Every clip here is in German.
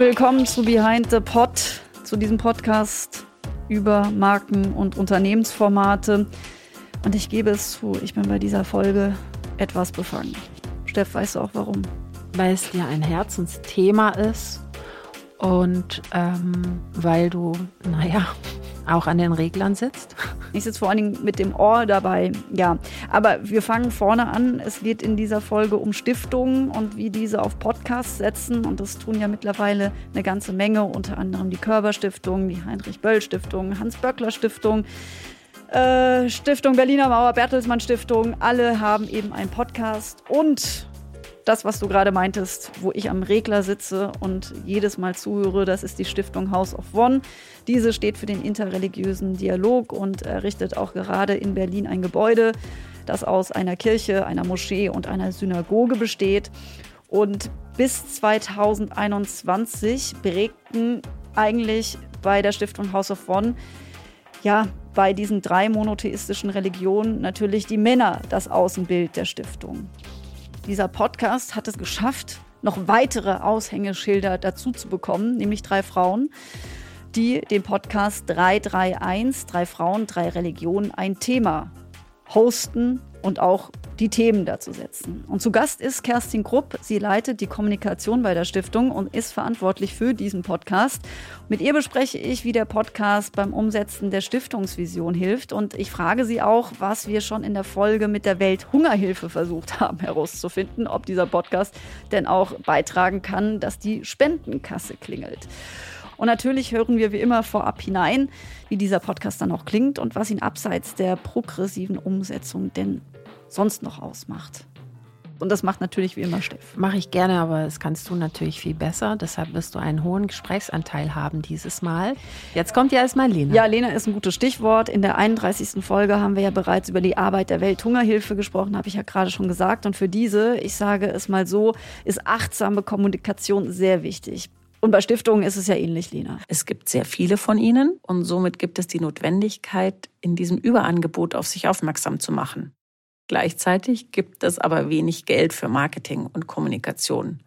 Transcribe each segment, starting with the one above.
Willkommen zu Behind the Pod, zu diesem Podcast über Marken und Unternehmensformate. Und ich gebe es zu, ich bin bei dieser Folge etwas befangen. Steff, weißt du auch warum? Weil es dir ein Herzensthema ist und ähm, weil du, naja, auch an den Reglern sitzt. Ich sitze vor allen Dingen mit dem Ohr dabei, ja. Aber wir fangen vorne an. Es geht in dieser Folge um Stiftungen und wie diese auf Podcasts setzen. Und das tun ja mittlerweile eine ganze Menge, unter anderem die Körber Stiftung, die Heinrich Böll Stiftung, Hans Böckler Stiftung. Äh, Stiftung Berliner Mauer, Bertelsmann Stiftung, alle haben eben einen Podcast und das, was du gerade meintest, wo ich am Regler sitze und jedes Mal zuhöre, das ist die Stiftung House of One. Diese steht für den interreligiösen Dialog und errichtet auch gerade in Berlin ein Gebäude, das aus einer Kirche, einer Moschee und einer Synagoge besteht. Und bis 2021 prägten eigentlich bei der Stiftung House of One ja, bei diesen drei monotheistischen Religionen natürlich die Männer das Außenbild der Stiftung. Dieser Podcast hat es geschafft, noch weitere Aushängeschilder dazu zu bekommen, nämlich drei Frauen, die den Podcast 331, drei Frauen, drei Religionen, ein Thema hosten und auch die Themen dazu setzen. Und zu Gast ist Kerstin Krupp. Sie leitet die Kommunikation bei der Stiftung und ist verantwortlich für diesen Podcast. Mit ihr bespreche ich, wie der Podcast beim Umsetzen der Stiftungsvision hilft. Und ich frage sie auch, was wir schon in der Folge mit der Welthungerhilfe versucht haben herauszufinden, ob dieser Podcast denn auch beitragen kann, dass die Spendenkasse klingelt. Und natürlich hören wir wie immer vorab hinein, wie dieser Podcast dann auch klingt und was ihn abseits der progressiven Umsetzung denn sonst noch ausmacht. Und das macht natürlich wie immer Steff. Mache ich gerne, aber das kannst du natürlich viel besser. Deshalb wirst du einen hohen Gesprächsanteil haben dieses Mal. Jetzt kommt ja erstmal Lena. Ja, Lena ist ein gutes Stichwort. In der 31. Folge haben wir ja bereits über die Arbeit der Welthungerhilfe gesprochen, habe ich ja gerade schon gesagt. Und für diese, ich sage es mal so, ist achtsame Kommunikation sehr wichtig. Und bei Stiftungen ist es ja ähnlich, Lena. Es gibt sehr viele von ihnen und somit gibt es die Notwendigkeit, in diesem Überangebot auf sich aufmerksam zu machen. Gleichzeitig gibt es aber wenig Geld für Marketing und Kommunikation.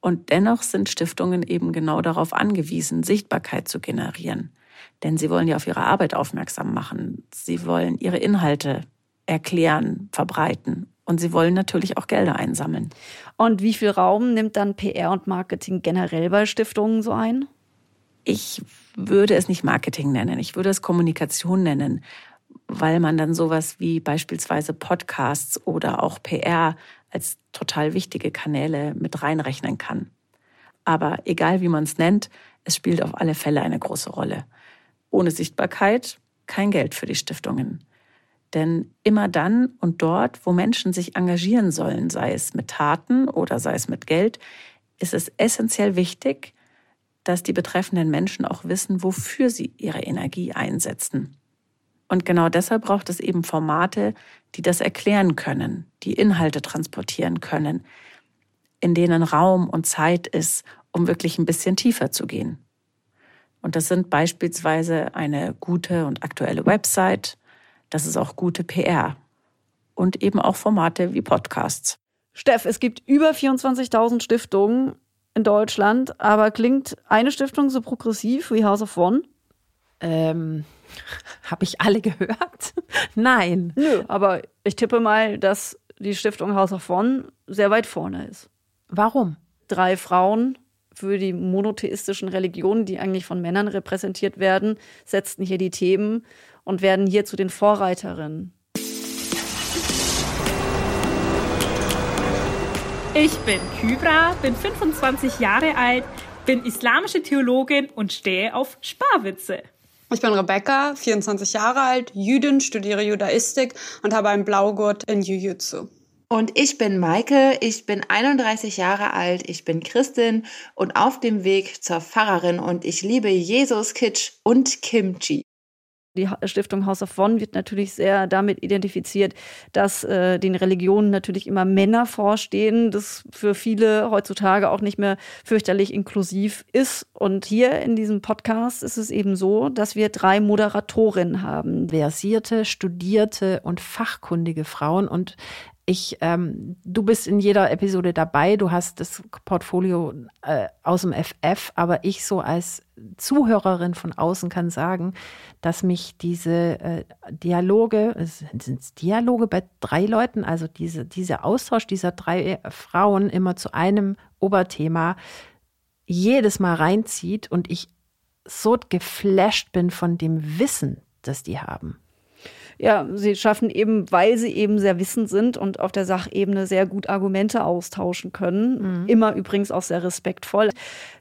Und dennoch sind Stiftungen eben genau darauf angewiesen, Sichtbarkeit zu generieren. Denn sie wollen ja auf ihre Arbeit aufmerksam machen. Sie wollen ihre Inhalte erklären, verbreiten und sie wollen natürlich auch Gelder einsammeln. Und wie viel Raum nimmt dann PR und Marketing generell bei Stiftungen so ein? Ich würde es nicht Marketing nennen, ich würde es Kommunikation nennen, weil man dann sowas wie beispielsweise Podcasts oder auch PR als total wichtige Kanäle mit reinrechnen kann. Aber egal wie man es nennt, es spielt auf alle Fälle eine große Rolle. Ohne Sichtbarkeit kein Geld für die Stiftungen. Denn immer dann und dort, wo Menschen sich engagieren sollen, sei es mit Taten oder sei es mit Geld, ist es essentiell wichtig, dass die betreffenden Menschen auch wissen, wofür sie ihre Energie einsetzen. Und genau deshalb braucht es eben Formate, die das erklären können, die Inhalte transportieren können, in denen Raum und Zeit ist, um wirklich ein bisschen tiefer zu gehen. Und das sind beispielsweise eine gute und aktuelle Website, das ist auch gute PR. Und eben auch Formate wie Podcasts. Steff, es gibt über 24.000 Stiftungen in Deutschland, aber klingt eine Stiftung so progressiv wie House of One? Ähm, habe ich alle gehört? Nein. Nö, aber ich tippe mal, dass die Stiftung House of One sehr weit vorne ist. Warum? Drei Frauen für die monotheistischen Religionen, die eigentlich von Männern repräsentiert werden, setzten hier die Themen und werden hier zu den Vorreiterinnen. Ich bin Kybra, bin 25 Jahre alt, bin islamische Theologin und stehe auf Sparwitze. Ich bin Rebecca, 24 Jahre alt, Jüdin, studiere Judaistik und habe einen Blaugurt in Jiu-Jitsu. Und ich bin Maike, ich bin 31 Jahre alt, ich bin Christin und auf dem Weg zur Pfarrerin und ich liebe Jesus Kitsch und Kimchi. Die Stiftung House of One wird natürlich sehr damit identifiziert, dass äh, den Religionen natürlich immer Männer vorstehen, das für viele heutzutage auch nicht mehr fürchterlich inklusiv ist. Und hier in diesem Podcast ist es eben so, dass wir drei Moderatorinnen haben. Versierte, studierte und fachkundige Frauen und ich, ähm, du bist in jeder Episode dabei, du hast das Portfolio äh, aus dem FF, aber ich so als Zuhörerin von außen kann sagen, dass mich diese äh, Dialoge, sind es Dialoge bei drei Leuten, also diese, dieser Austausch dieser drei Frauen immer zu einem Oberthema jedes Mal reinzieht und ich so geflasht bin von dem Wissen, das die haben ja, sie schaffen eben, weil sie eben sehr wissend sind und auf der Sachebene sehr gut Argumente austauschen können. Mhm. Immer übrigens auch sehr respektvoll.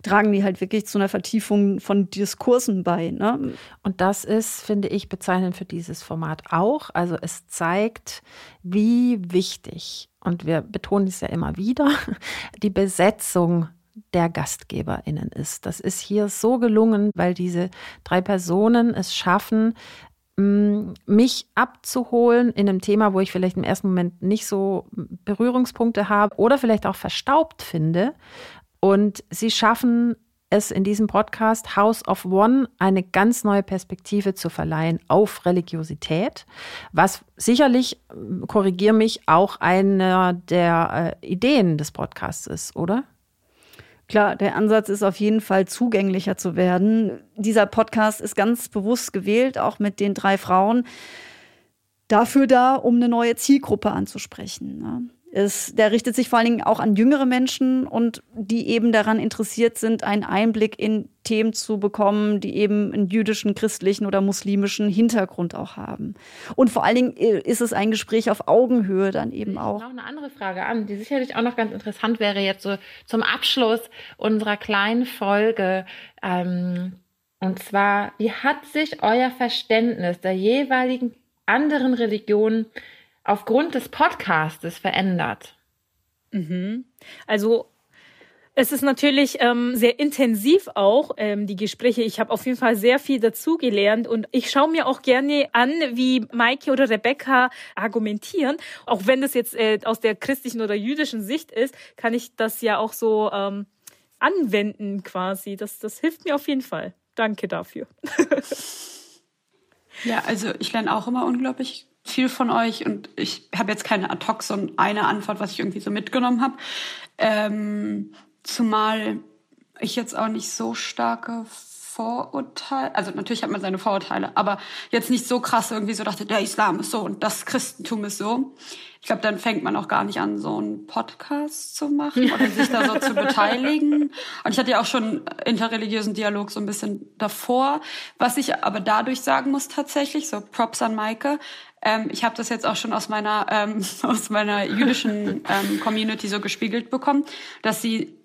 Tragen die halt wirklich zu einer Vertiefung von Diskursen bei. Ne? Und das ist, finde ich, bezeichnend für dieses Format auch. Also es zeigt, wie wichtig, und wir betonen es ja immer wieder, die Besetzung der GastgeberInnen ist. Das ist hier so gelungen, weil diese drei Personen es schaffen, mich abzuholen in einem Thema, wo ich vielleicht im ersten Moment nicht so Berührungspunkte habe oder vielleicht auch verstaubt finde. Und sie schaffen es in diesem Podcast House of One eine ganz neue Perspektive zu verleihen auf Religiosität, was sicherlich, korrigiere mich, auch einer der äh, Ideen des Podcasts ist, oder? Klar, der Ansatz ist auf jeden Fall zugänglicher zu werden. Dieser Podcast ist ganz bewusst gewählt, auch mit den drei Frauen, dafür da, um eine neue Zielgruppe anzusprechen. Ne? Ist, der richtet sich vor allen Dingen auch an jüngere Menschen und die eben daran interessiert sind, einen Einblick in Themen zu bekommen, die eben einen jüdischen, christlichen oder muslimischen Hintergrund auch haben. Und vor allen Dingen äh, ist es ein Gespräch auf Augenhöhe dann eben auch. Noch eine andere Frage an, die sicherlich auch noch ganz interessant wäre jetzt so zum Abschluss unserer kleinen Folge. Ähm, und zwar, wie hat sich euer Verständnis der jeweiligen anderen Religionen aufgrund des Podcastes verändert? Mhm. Also es ist natürlich ähm, sehr intensiv auch, ähm, die Gespräche. Ich habe auf jeden Fall sehr viel dazugelernt und ich schaue mir auch gerne an, wie Maike oder Rebecca argumentieren. Auch wenn das jetzt äh, aus der christlichen oder jüdischen Sicht ist, kann ich das ja auch so ähm, anwenden quasi. Das, das hilft mir auf jeden Fall. Danke dafür. ja, also ich lerne auch immer unglaublich viel von euch und ich habe jetzt keine ad hoc so eine Antwort, was ich irgendwie so mitgenommen habe. Ähm, zumal ich jetzt auch nicht so starke Vorurteile, also natürlich hat man seine Vorurteile, aber jetzt nicht so krass irgendwie so dachte, der Islam ist so und das Christentum ist so. Ich glaube, dann fängt man auch gar nicht an, so einen Podcast zu machen oder sich da so zu beteiligen. Und ich hatte ja auch schon interreligiösen Dialog so ein bisschen davor. Was ich aber dadurch sagen muss tatsächlich, so Props an Maike, ähm, ich habe das jetzt auch schon aus meiner ähm, aus meiner jüdischen ähm, Community so gespiegelt bekommen, dass sie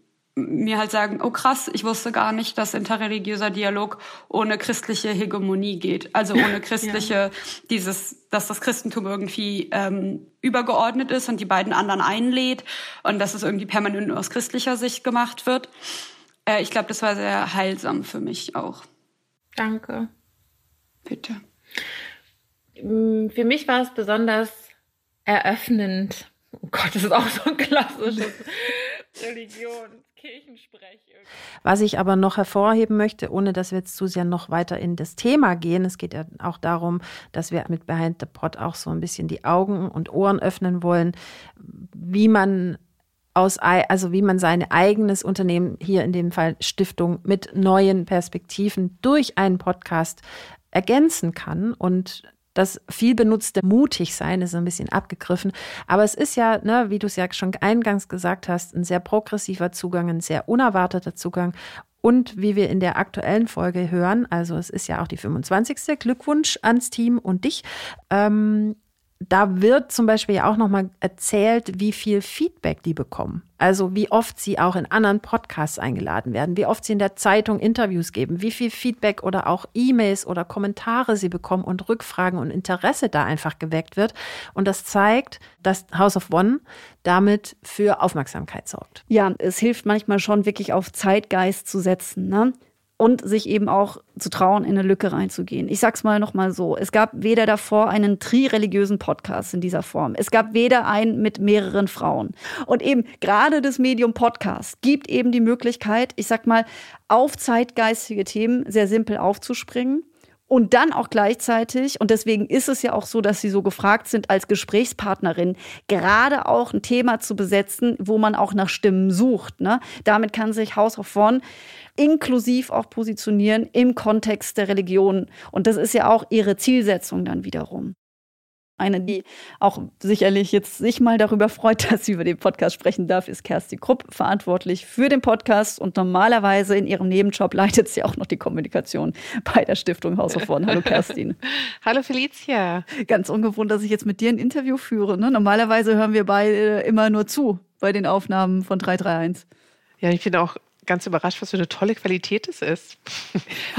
mir halt sagen, oh krass, ich wusste gar nicht, dass interreligiöser Dialog ohne christliche Hegemonie geht. Also ohne christliche, ja. dieses, dass das Christentum irgendwie ähm, übergeordnet ist und die beiden anderen einlädt und dass es irgendwie permanent aus christlicher Sicht gemacht wird. Äh, ich glaube, das war sehr heilsam für mich auch. Danke. Bitte. Mm, für mich war es besonders eröffnend. Oh Gott, das ist auch so ein klassisches Religion, Kirchensprech. Was ich aber noch hervorheben möchte, ohne dass wir jetzt zu sehr noch weiter in das Thema gehen, es geht ja auch darum, dass wir mit Behind the Pot auch so ein bisschen die Augen und Ohren öffnen wollen, wie man aus, also wie man sein eigenes Unternehmen, hier in dem Fall Stiftung, mit neuen Perspektiven durch einen Podcast ergänzen kann und das viel benutzte mutig sein ist ein bisschen abgegriffen. Aber es ist ja, ne, wie du es ja schon eingangs gesagt hast, ein sehr progressiver Zugang, ein sehr unerwarteter Zugang. Und wie wir in der aktuellen Folge hören, also es ist ja auch die 25. Glückwunsch ans Team und dich. Ähm, da wird zum Beispiel ja auch nochmal erzählt, wie viel Feedback die bekommen. Also wie oft sie auch in anderen Podcasts eingeladen werden, wie oft sie in der Zeitung Interviews geben, wie viel Feedback oder auch E-Mails oder Kommentare sie bekommen und Rückfragen und Interesse da einfach geweckt wird. Und das zeigt, dass House of One damit für Aufmerksamkeit sorgt. Ja, es hilft manchmal schon wirklich auf Zeitgeist zu setzen. Ne? Und sich eben auch zu trauen, in eine Lücke reinzugehen. Ich sag's mal nochmal so. Es gab weder davor einen tri-religiösen Podcast in dieser Form. Es gab weder einen mit mehreren Frauen. Und eben gerade das Medium Podcast gibt eben die Möglichkeit, ich sag mal, auf zeitgeistige Themen sehr simpel aufzuspringen Und dann auch gleichzeitig, und deswegen ist es ja auch so, dass sie so gefragt sind als Gesprächspartnerin, gerade auch ein Thema zu besetzen, wo man auch nach Stimmen sucht. Ne? Damit kann sich House of One inklusiv auch positionieren im Kontext der Religion. Und das ist ja auch ihre Zielsetzung dann wiederum. Eine, die auch sicherlich jetzt sich mal darüber freut, dass sie über den Podcast sprechen darf, ist Kerstin Krupp, verantwortlich für den Podcast und normalerweise in ihrem Nebenjob leitet sie auch noch die Kommunikation bei der Stiftung House of One. Hallo Kerstin. Hallo Felicia. Ganz ungewohnt, dass ich jetzt mit dir ein Interview führe. Ne? Normalerweise hören wir beide immer nur zu bei den Aufnahmen von 331. Ja, ich bin auch ganz überrascht, was für eine tolle Qualität es ist.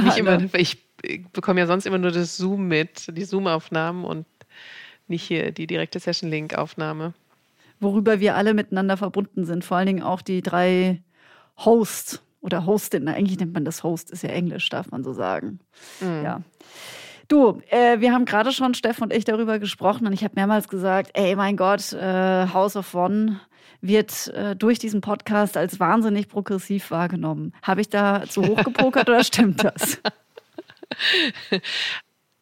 Nicht immer, ne? ich bekomme ja sonst immer nur das Zoom mit, die Zoom-Aufnahmen und nicht hier die direkte Session-Link-Aufnahme. Worüber wir alle miteinander verbunden sind, vor allen Dingen auch die drei Hosts oder Hostin. Eigentlich nennt man das Host, ist ja Englisch, darf man so sagen. Mhm. Ja. Du, äh, wir haben gerade schon, Steff und ich, darüber gesprochen und ich habe mehrmals gesagt, ey, mein Gott, äh, House of One wird äh, durch diesen Podcast als wahnsinnig progressiv wahrgenommen. Habe ich da zu hoch gepokert oder stimmt das?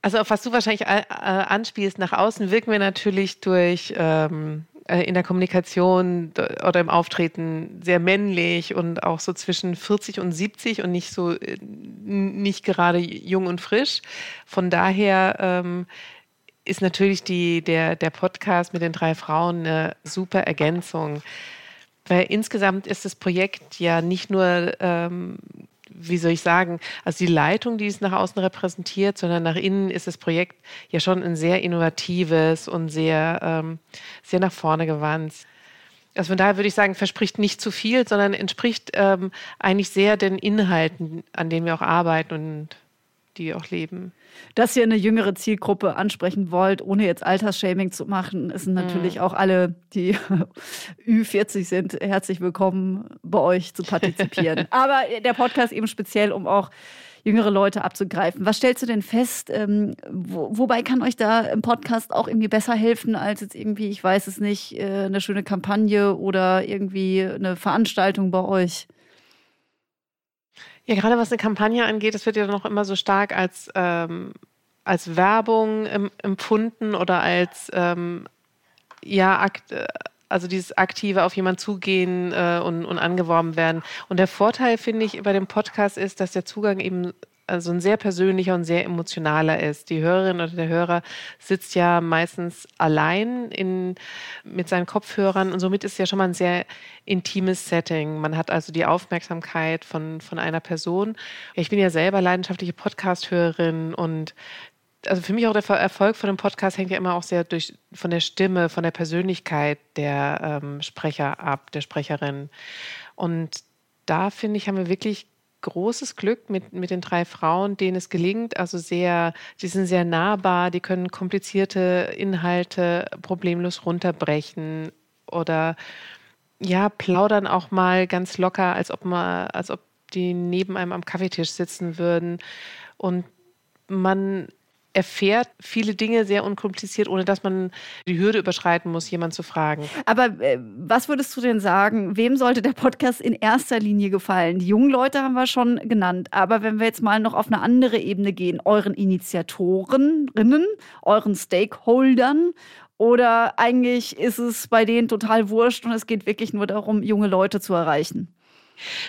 Also auf was du wahrscheinlich äh, anspielst, nach außen wirken wir natürlich durch ähm, äh, in der Kommunikation oder im Auftreten sehr männlich und auch so zwischen 40 und 70 und nicht so äh, nicht gerade jung und frisch. Von daher ähm, ist natürlich die, der, der Podcast mit den drei Frauen eine super Ergänzung. Weil insgesamt ist das Projekt ja nicht nur, ähm, wie soll ich sagen, also die Leitung, die es nach außen repräsentiert, sondern nach innen ist das Projekt ja schon ein sehr innovatives und sehr, ähm, sehr nach vorne gewandt. Also von daher würde ich sagen, verspricht nicht zu viel, sondern entspricht ähm, eigentlich sehr den Inhalten, an denen wir auch arbeiten und die auch leben. Dass ihr eine jüngere Zielgruppe ansprechen wollt, ohne jetzt Altersshaming zu machen, ist natürlich mhm. auch alle, die Ü40 sind, herzlich willkommen bei euch zu partizipieren. Aber der Podcast eben speziell, um auch jüngere Leute abzugreifen. Was stellst du denn fest? Ähm, wo, wobei kann euch da im Podcast auch irgendwie besser helfen als jetzt irgendwie, ich weiß es nicht, äh, eine schöne Kampagne oder irgendwie eine Veranstaltung bei euch? Ja, gerade was eine Kampagne angeht, das wird ja noch immer so stark als, ähm, als Werbung empfunden oder als ähm, ja, akt, also dieses aktive auf jemanden zugehen äh, und, und angeworben werden. Und der Vorteil, finde ich, bei dem Podcast ist, dass der Zugang eben also ein sehr persönlicher und sehr emotionaler ist. Die Hörerin oder der Hörer sitzt ja meistens allein in, mit seinen Kopfhörern und somit ist ja schon mal ein sehr intimes Setting. Man hat also die Aufmerksamkeit von, von einer Person. Ich bin ja selber leidenschaftliche Podcast-Hörerin und also für mich auch der Erfolg von dem Podcast hängt ja immer auch sehr durch, von der Stimme, von der Persönlichkeit der ähm, Sprecher ab, der Sprecherin. Und da finde ich, haben wir wirklich großes Glück mit, mit den drei Frauen, denen es gelingt. Also sehr, die sind sehr nahbar, die können komplizierte Inhalte problemlos runterbrechen oder ja, plaudern auch mal ganz locker, als ob man, als ob die neben einem am Kaffeetisch sitzen würden. Und man erfährt viele Dinge sehr unkompliziert, ohne dass man die Hürde überschreiten muss, jemanden zu fragen. Aber äh, was würdest du denn sagen, wem sollte der Podcast in erster Linie gefallen? Die jungen Leute haben wir schon genannt, aber wenn wir jetzt mal noch auf eine andere Ebene gehen, euren Initiatorinnen, euren Stakeholdern oder eigentlich ist es bei denen total wurscht und es geht wirklich nur darum, junge Leute zu erreichen?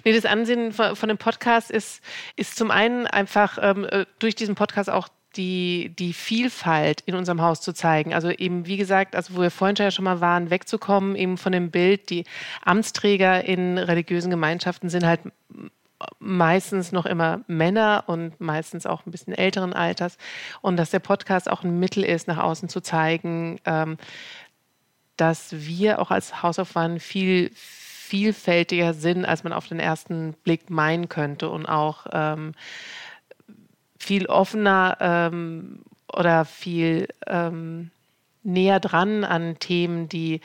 Nee, das Ansehen von, dem Podcast ist, ist zum einen einfach ähm, äh, durch diesen Podcast auch die, die Vielfalt in unserem Haus zu zeigen. Also eben, wie gesagt, also wo wir vorhin schon mal waren, wegzukommen eben von dem Bild, die Amtsträger in religiösen Gemeinschaften sind halt meistens noch immer Männer und meistens auch ein bisschen älteren Alters. Und dass der Podcast auch ein Mittel ist, nach außen zu zeigen, ähm, dass wir auch als House of One viel vielfältiger sind, als man auf den ersten Blick meinen könnte und auch ähm, viel offener ähm, oder viel ähm, näher dran an Themen, die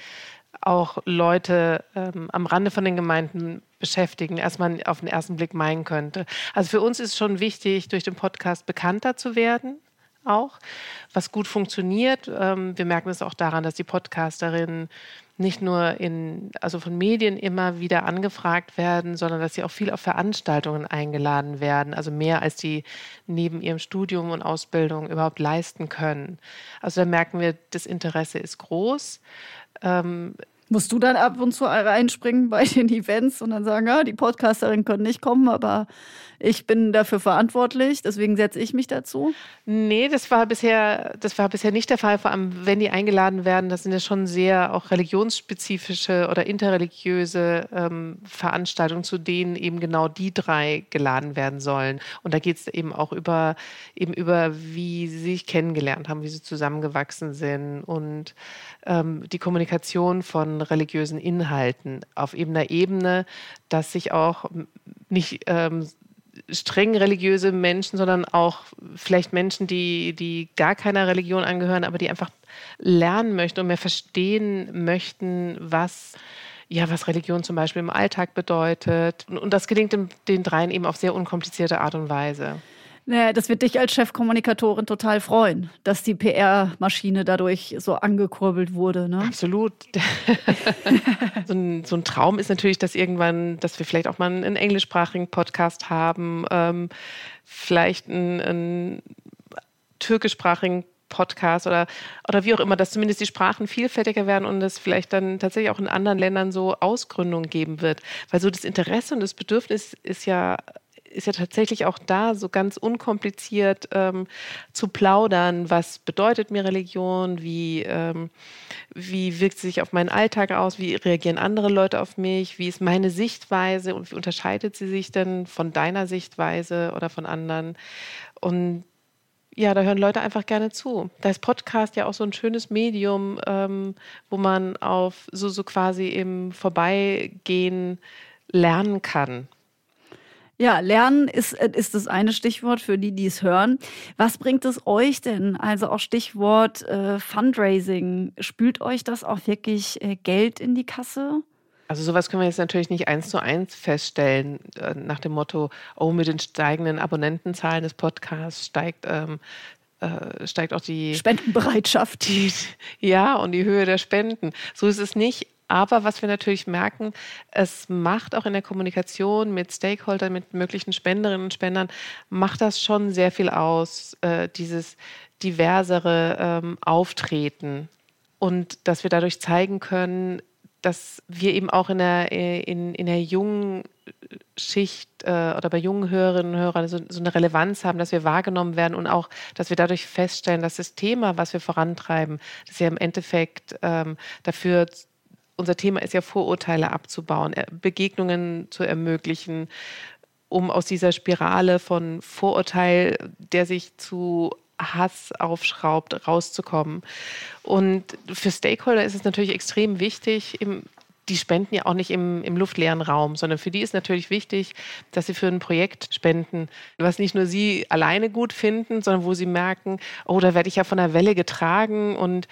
auch Leute ähm, am Rande von den Gemeinden beschäftigen, als man auf den ersten Blick meinen könnte. Also für uns ist schon wichtig, durch den Podcast bekannter zu werden. auch, was gut funktioniert. Ähm, wir merken es auch daran, dass die Podcasterinnen nicht nur in, also von Medien immer wieder angefragt werden, sondern dass sie auch viel auf Veranstaltungen eingeladen werden, also mehr als sie neben ihrem Studium und Ausbildung überhaupt leisten können. Also da merken wir, das Interesse ist groß. Ähm, Musst du dann ab und zu reinspringen bei den Events und dann sagen, ja, die Podcasterinnen können nicht kommen, aber ich bin dafür verantwortlich, deswegen setze ich mich dazu? Nee, das war bisher, das war bisher nicht der Fall. Vor allem, wenn die eingeladen werden, das sind ja schon sehr auch religionsspezifische oder interreligiöse ähm, Veranstaltungen, zu denen eben genau die drei geladen werden sollen. Und da geht es eben auch über, eben über, wie sie sich kennengelernt haben, wie sie zusammengewachsen sind und ähm, die Kommunikation von religiösen Inhalten auf eben einer Ebene, dass sich auch nicht ähm, streng religiöse Menschen, sondern auch vielleicht Menschen, die, die gar keiner Religion angehören, aber die einfach lernen möchten und mehr verstehen möchten, was ja, was Religion zum Beispiel im Alltag bedeutet. Und, das gelingt den dreien eben auf sehr unkomplizierte Art und Weise. Naja, das wird dich als Chefkommunikatorin total freuen, dass die PR-Maschine dadurch so angekurbelt wurde. Ne? Absolut. so, ein, so, ein, Traum ist natürlich, dass irgendwann, dass wir vielleicht auch mal einen englischsprachigen Podcast haben, ähm, vielleicht einen, einen türkischsprachigen Podcast oder, oder wie auch immer, dass zumindest die Sprachen vielfältiger werden und es vielleicht dann tatsächlich auch in anderen Ländern so Ausgründungen geben wird. Weil so das Interesse und das Bedürfnis ist ja ist ja tatsächlich auch da so ganz unkompliziert ähm, zu plaudern. Was bedeutet mir Religion? Wie, ähm, wie wirkt sie sich auf meinen Alltag aus? Wie reagieren andere Leute auf mich? Wie ist meine Sichtweise und wie unterscheidet sie sich denn von deiner Sichtweise oder von anderen? Und ja, da hören Leute einfach gerne zu. Da ist Podcast ja auch so ein schönes Medium, ähm, wo man auf so, so quasi im Vorbeigehen lernen kann. Ja, lernen ist, äh, ist das eine Stichwort für die, die es hören. Was bringt es euch denn? Also auch Stichwort äh, Fundraising. Spült euch das auch wirklich äh, Geld in die Kasse? Also sowas können wir jetzt natürlich nicht eins zu eins feststellen, äh, nach dem Motto, oh, mit den steigenden Abonnentenzahlen des Podcasts steigt ähm, äh, steigt auch die Spendenbereitschaft. Die, ja, und die Höhe der Spenden. So ist es nicht. Aber was wir natürlich merken, es macht auch in der Kommunikation mit Stakeholdern, mit möglichen Spenderinnen und Spendern, macht das schon sehr viel aus, äh, dieses diversere ähm, Auftreten. Und dass wir dadurch zeigen können, dass wir eben auch in der, äh, in, in der jungen Schicht äh, oder bei jungen Hörerinnen und Hörern so, so, eine Relevanz haben, dass wir wahrgenommen werden und auch, dass wir dadurch feststellen, dass das Thema, was wir vorantreiben, das ja im Endeffekt ähm, dafür unser Thema ist ja Vorurteile abzubauen, Begegnungen zu ermöglichen, um aus dieser Spirale von Vorurteil, der sich zu Hass aufschraubt, rauszukommen. Und für Stakeholder ist es natürlich extrem wichtig, im, die spenden ja auch nicht im, im, luftleeren Raum, sondern für die ist natürlich wichtig, dass sie für ein Projekt spenden, was nicht nur sie alleine gut finden, sondern wo sie merken, oh, da werde ich ja von der Welle getragen und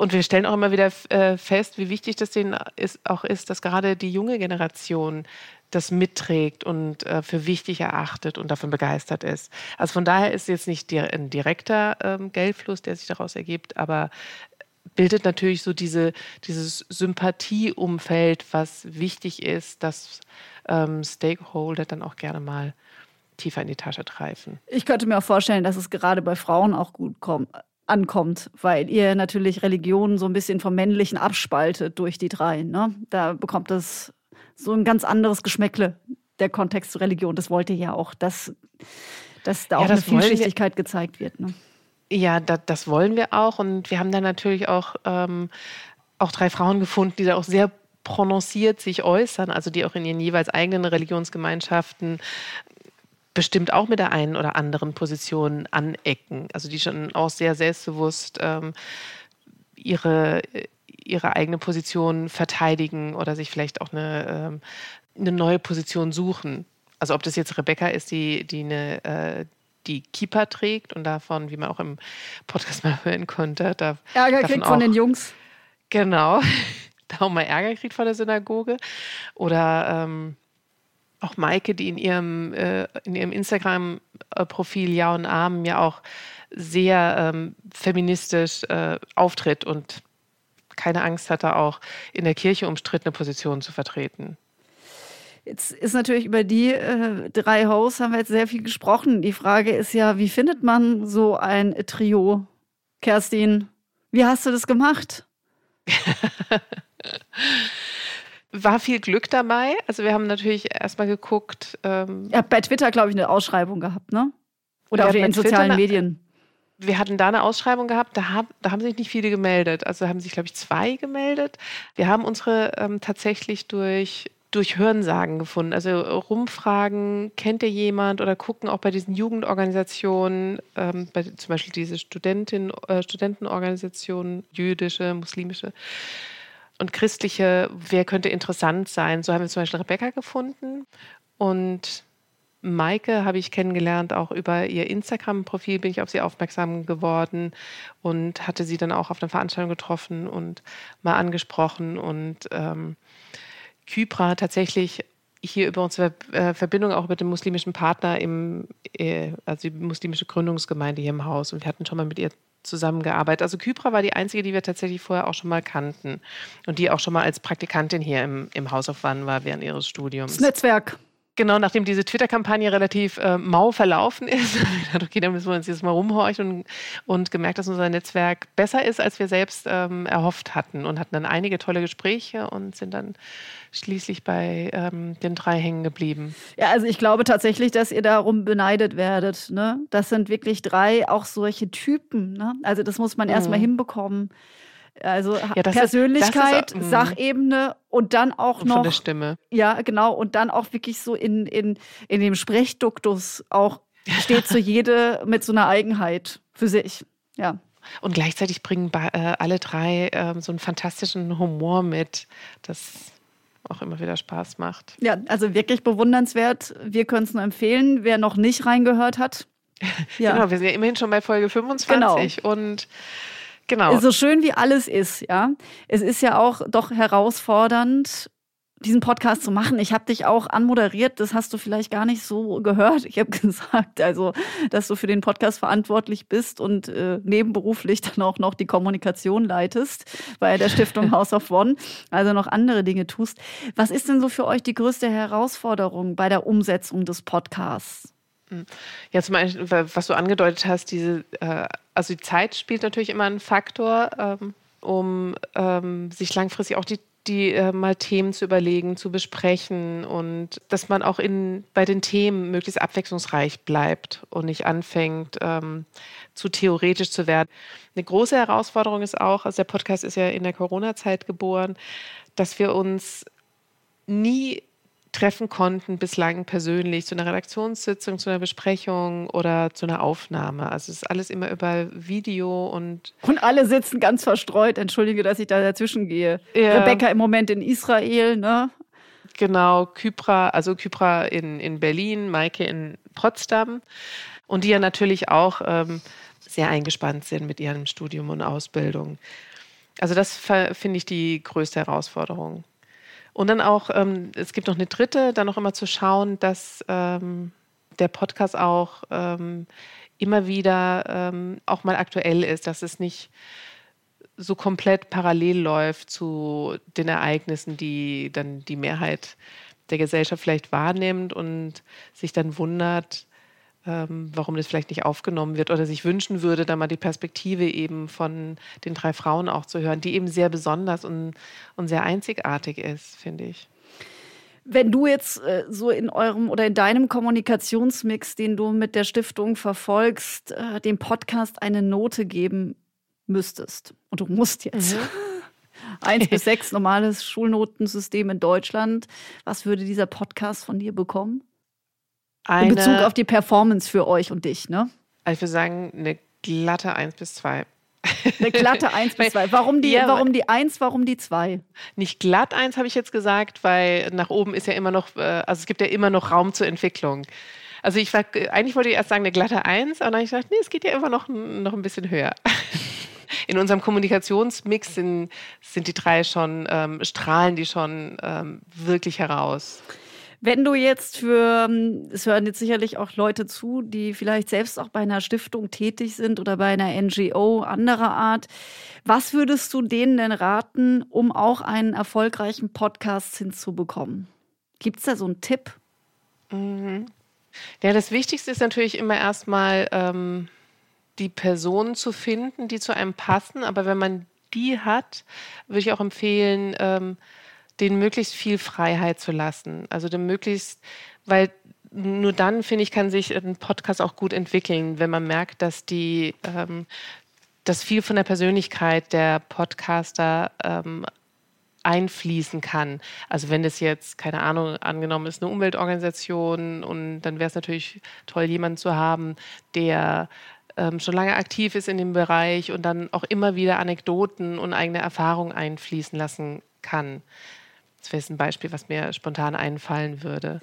und wir stellen auch immer wieder äh, fest, wie wichtig das denen ist, auch ist, dass gerade die junge Generation das mitträgt und äh, für wichtig erachtet und davon begeistert ist. Also von daher ist jetzt nicht ein direkter ähm, Geldfluss, der sich daraus ergibt, aber bildet natürlich so diese, dieses Sympathieumfeld, was wichtig ist, dass ähm, Stakeholder dann auch gerne mal tiefer in die Tasche greifen. Ich könnte mir auch vorstellen, dass es gerade bei Frauen auch gut kommt, ankommt, weil ihr natürlich Religionen so ein bisschen vom Männlichen abspaltet durch die drei. Ne? Da bekommt es so ein ganz anderes Geschmäckle, der Kontext zur Religion. Das wollt ihr ja auch, dass, dass da ja, auch eine Vielschichtigkeit wir, gezeigt wird. Ne? Ja, da, das wollen wir auch. Und wir haben dann natürlich auch, ähm, auch drei Frauen gefunden, die da auch sehr prononciert sich äußern, also die auch in ihren jeweils eigenen Religionsgemeinschaften bestimmt auch mit der einen oder anderen Position anecken. Also die schon auch sehr selbstbewusst ähm, ihre, ihre eigene Position verteidigen oder sich vielleicht auch eine, ähm, eine neue Position suchen. Also ob das jetzt Rebecca ist, die, die eine äh, die Kippa trägt und davon, wie man auch im Podcast mal hören konnte, da, Ärger kriegt von den Jungs. Genau, da auch mal Ärger kriegt von der Synagoge. Oder ähm, auch Maike, die in ihrem, äh, in ihrem Instagram-Profil Ja und Arm ja auch sehr ähm, feministisch äh, auftritt und keine Angst hatte, auch in der Kirche umstrittene Positionen zu vertreten. Jetzt ist natürlich über die äh, drei Hosts haben wir jetzt sehr viel gesprochen. Die Frage ist ja, wie findet man so ein Trio? Kerstin, wie hast du das gemacht? War viel Glück dabei. Also wir haben natürlich erstmal geguckt. Ähm, Ihr habt bei Twitter, glaube ich, eine Ausschreibung gehabt, ne? Oder auf den sozialen Medien. Wir hatten da eine Ausschreibung gehabt, da, hab, da haben sich nicht viele gemeldet. Also haben sich, glaube ich, zwei gemeldet. Wir haben unsere ähm, tatsächlich durch durch Hörensagen gefunden. Also rumfragen, kennt ihr jemand oder gucken auch bei diesen Jugendorganisationen, ähm, bei, zum Beispiel diese Studentin, äh, Studentenorganisationen, jüdische, muslimische und christliche, wer könnte interessant sein. So haben wir zum Beispiel Rebecca gefunden und Maike habe ich kennengelernt, auch über ihr Instagram-Profil bin ich auf sie aufmerksam geworden und hatte sie dann auch auf einer Veranstaltung getroffen und mal angesprochen und ähm, Kypra tatsächlich hier über unsere äh, Verbindung auch mit dem muslimischen Partner im, äh, also die muslimische Gründungsgemeinde hier im Haus. Und wir hatten schon mal mit ihr zusammengearbeitet. Also Kypra war die einzige, die wir tatsächlich vorher auch schon mal kannten und die auch schon mal als Praktikantin hier im, im Haus auf Wann war während ihres Studiums. Das Netzwerk. Genau, nachdem diese Twitter-Kampagne relativ äh, mau verlaufen ist, okay, dann müssen wir uns jetzt mal rumhorchen und, und gemerkt, dass unser Netzwerk besser ist, als wir selbst ähm, erhofft hatten und hatten dann einige tolle Gespräche und sind dann schließlich bei ähm, den drei hängen geblieben. Ja, also ich glaube tatsächlich, dass ihr darum beneidet werdet. Ne? Das sind wirklich drei auch solche Typen. Ne? Also das muss man mhm. erstmal hinbekommen. Also ja, Persönlichkeit, ist, mm. Sachebene und dann auch und noch. Von der Stimme. Ja, genau. Und dann auch wirklich so in, in, in dem Sprechduktus auch steht so jede mit so einer Eigenheit für sich. Ja. Und gleichzeitig bringen äh, alle drei äh, so einen fantastischen Humor mit. Das auch immer wieder Spaß macht. Ja, also wirklich bewundernswert. Wir können es nur empfehlen, wer noch nicht reingehört hat. Ja. genau, wir sind ja immerhin schon bei Folge 25 genau. und genau. So schön wie alles ist, ja. Es ist ja auch doch herausfordernd, diesen Podcast zu machen. Ich habe dich auch anmoderiert, das hast du vielleicht gar nicht so gehört. Ich habe gesagt, also, dass du für den Podcast verantwortlich bist und äh, nebenberuflich dann auch noch die Kommunikation leitest bei der Stiftung House of One, also noch andere Dinge tust. Was ist denn so für euch die größte Herausforderung bei der Umsetzung des Podcasts? Hm. Ja, zum Beispiel, was du angedeutet hast, diese, äh, also die Zeit spielt natürlich immer einen Faktor, ähm, um ähm, sich langfristig auch die die äh, mal Themen zu überlegen, zu besprechen und dass man auch in, bei den Themen möglichst abwechslungsreich bleibt und nicht anfängt, ähm, zu theoretisch zu werden. Eine große Herausforderung ist auch, also der Podcast ist ja in der Corona-Zeit geboren, dass wir uns nie treffen konnten, bislang persönlich zu einer Redaktionssitzung, zu einer Besprechung oder zu einer Aufnahme. Also es ist alles immer über Video und. Und alle sitzen ganz verstreut. Entschuldige, dass ich da dazwischen gehe. Ja. Rebecca im Moment in Israel, ne? Genau, Kypra, also Kypra in, in Berlin, Maike in Potsdam. Und die ja natürlich auch ähm, sehr eingespannt sind mit ihrem Studium und Ausbildung. Also das finde ich die größte Herausforderung. Und dann auch, ähm, es gibt noch eine dritte, dann noch immer zu schauen, dass ähm, der Podcast auch ähm, immer wieder ähm, auch mal aktuell ist, dass es nicht so komplett parallel läuft zu den Ereignissen, die dann die Mehrheit der Gesellschaft vielleicht wahrnimmt und sich dann wundert, ähm, warum das vielleicht nicht aufgenommen wird oder sich wünschen würde, da mal die Perspektive eben von den drei Frauen auch zu hören, die eben sehr besonders und, und sehr einzigartig ist, finde ich. Wenn du jetzt äh, so in eurem oder in deinem Kommunikationsmix, den du mit der Stiftung verfolgst, äh, dem Podcast eine Note geben müsstest, und du musst jetzt. Mhm. Eins bis sechs normales Schulnotensystem in Deutschland. Was würde dieser Podcast von dir bekommen? Eine, in Bezug auf die Performance für euch und dich, ne? Also ich würde sagen, eine glatte 1 bis 2. Eine glatte 1 bis 2. Warum die, ja, warum die 1, warum die 2? Nicht glatt 1 habe ich jetzt gesagt, weil nach oben ist ja immer noch, äh, also es gibt ja immer noch Raum zur Entwicklung. Also ich war, eigentlich wollte ich erst sagen eine glatte 1, aber dann habe ich gesagt, nee, es geht ja immer noch, noch ein bisschen höher. In unserem Kommunikationsmix sind, sind die drei schon, ähm, strahlen die schon ähm, wirklich heraus. Wenn du jetzt für, ähm, es hören jetzt sicherlich auch Leute zu, die vielleicht selbst auch bei einer Stiftung tätig sind oder bei einer NGO anderer Art, was würdest du denen denn raten, um auch einen erfolgreichen Podcast hinzubekommen? Gibt es da so einen Tipp? Mhm. Ja, das Wichtigste ist natürlich immer erstmal ähm, die Personen zu finden, die zu einem passen. Aber wenn man die hat, würde ich auch empfehlen, ähm, denen möglichst viel Freiheit zu lassen. Also dem möglichst, weil nur dann, finde ich, kann sich ein Podcast auch gut entwickeln, wenn man merkt, dass die, ähm, dass viel von der Persönlichkeit der Podcaster ähm, einfließen kann. Also wenn das jetzt, keine Ahnung, angenommen ist eine Umweltorganisation und dann wäre es natürlich toll, jemanden zu haben, der ähm, schon lange aktiv ist in dem Bereich und dann auch immer wieder Anekdoten und eigene Erfahrungen einfließen lassen kann. Das wäre ein Beispiel, was mir spontan einfallen würde.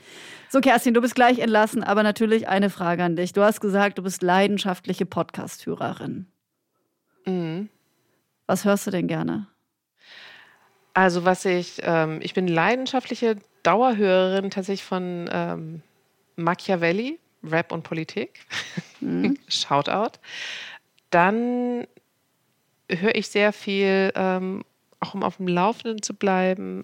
So, Kerstin, du bist gleich entlassen, aber natürlich eine Frage an dich. Du hast gesagt, du bist leidenschaftliche Podcast-Hörerin. Mhm. Was hörst du denn gerne? Also, was ich, ähm, ich bin leidenschaftliche Dauerhörerin tatsächlich von ähm, Machiavelli, Rap und Politik. Mhm. Shoutout. Dann höre ich sehr viel, ähm, auch um auf dem Laufenden zu bleiben,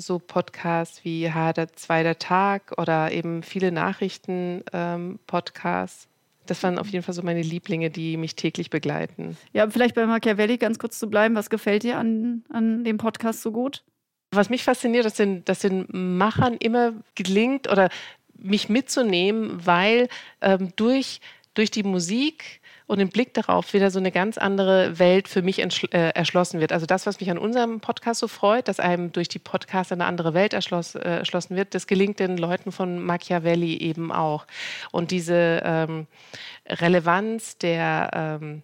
so Podcasts wie Harder Zweiter Tag oder eben viele Nachrichten-Podcasts. Ähm, das waren auf jeden Fall so meine Lieblinge, die mich täglich begleiten. Ja, vielleicht bei Machiavelli ganz kurz zu bleiben. Was gefällt dir an, an dem Podcast so gut? Was mich fasziniert, dass den, dass den Machern immer gelingt oder mich mitzunehmen, weil ähm, durch, durch die Musik und den Blick darauf wieder so eine ganz andere Welt für mich äh, erschlossen wird. Also das, was mich an unserem Podcast so freut, dass einem durch die Podcasts eine andere Welt erschloss, äh, erschlossen wird, das gelingt den Leuten von Machiavelli eben auch. Und diese ähm, Relevanz der ähm,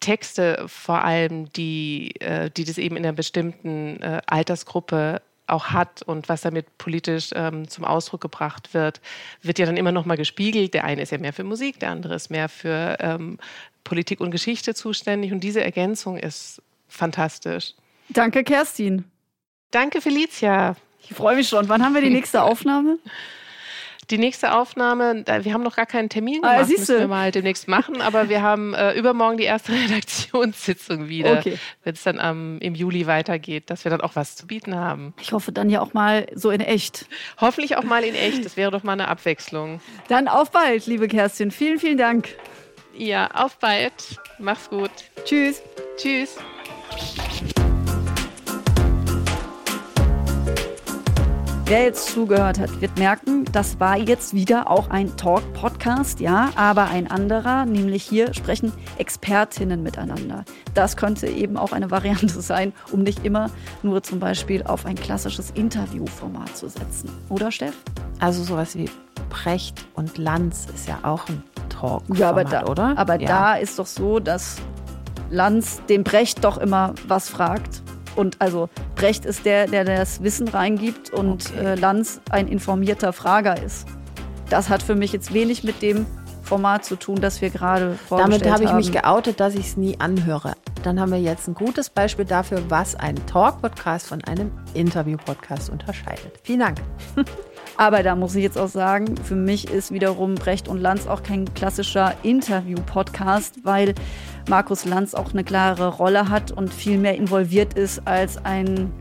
Texte vor allem, die, äh, die das eben in einer bestimmten äh, Altersgruppe auch hat und was damit politisch ähm, zum Ausdruck gebracht wird, wird ja dann immer noch mal gespiegelt. Der eine ist ja mehr für Musik, der andere ist mehr für ähm, Politik und Geschichte zuständig und diese Ergänzung ist fantastisch. Danke, Kerstin. Danke, Felicia. Ich freue mich schon. Wann haben wir die nächste Aufnahme? Die nächste Aufnahme, wir haben noch gar keinen Termin ah, gemacht, ah, müssen wir mal demnächst machen, aber wir haben äh, übermorgen die erste Redaktionssitzung wieder, okay. wenn es dann ähm, im Juli weitergeht, dass wir dann auch was zu bieten haben. Ich hoffe dann ja auch mal so in echt. Hoffentlich auch mal in echt, das wäre doch mal eine Abwechslung. Dann auf bald, liebe Kerstin. Vielen, vielen Dank. Ja, auf bald. Mach's gut. Tschüss. Tschüss. Wer jetzt zugehört hat, wird merken, das war jetzt wieder auch ein Talk-Podcast, ja, aber ein anderer, nämlich hier sprechen Expertinnen miteinander. Das könnte eben auch eine Variante sein, um nicht immer nur zum Beispiel auf ein klassisches Interviewformat zu setzen. Oder, Steff? Also sowas wie Precht und Lanz ist ja auch ein Talk-Format, ja, aber da, oder? Aber ja. da ist doch so, dass Lanz dem Brecht doch immer was fragt und also Brecht ist der, der das Wissen reingibt und okay. äh, Lanz ein informierter Frager ist. Das hat für mich jetzt wenig mit dem Format zu tun, das wir gerade vorgestellt Damit habe ich mich geoutet, dass ich es nie anhöre. Dann haben wir jetzt ein gutes Beispiel dafür, was ein Talk-Podcast von einem Interview-Podcast unterscheidet. Vielen Dank. Aber da muss ich jetzt auch sagen, für mich ist wiederum Brecht und Lanz auch kein klassischer Interview-Podcast, weil Markus Lanz auch eine klare Rolle hat und viel mehr involviert ist als ein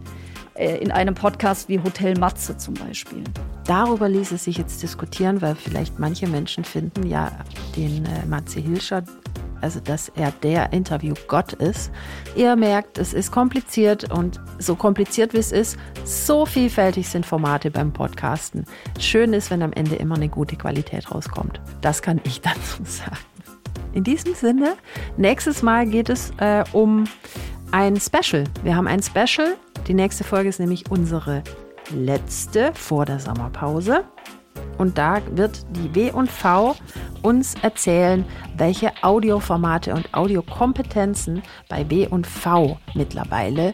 äh, in einem Podcast wie Hotel Matze zum Beispiel. Darüber ließ es sich jetzt diskutieren, weil vielleicht manche Menschen finden ja den äh, Matze Hilscher also dass er der Interviewgott ist. Ihr merkt, es ist kompliziert und so kompliziert wie es ist, so vielfältig sind Formate beim Podcasten. Schön ist, wenn am Ende immer eine gute Qualität rauskommt. Das kann ich dazu sagen. In diesem Sinne, nächstes Mal geht es äh, um ein Special. Wir haben ein Special. Die nächste Folge ist nämlich unsere letzte vor der Sommerpause. Und da wird die W&V uns erzählen, welche Audioformate und Audiokompetenzen bei W&V mittlerweile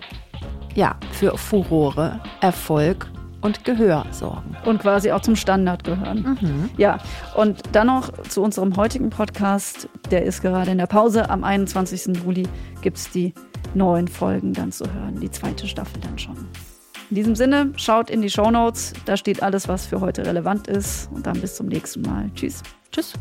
ja, für Furore, Erfolg und Gehör sorgen. Und quasi auch zum Standard gehören. Mhm. Ja, und dann noch zu unserem heutigen Podcast. Der ist gerade in der Pause. Am 21. Juli gibt es die neuen Folgen dann zu hören, die zweite Staffel dann schon. In diesem Sinne, schaut in die Show Notes. Da steht alles, was für heute relevant ist. Und dann bis zum nächsten Mal. Tschüss. Tschüss.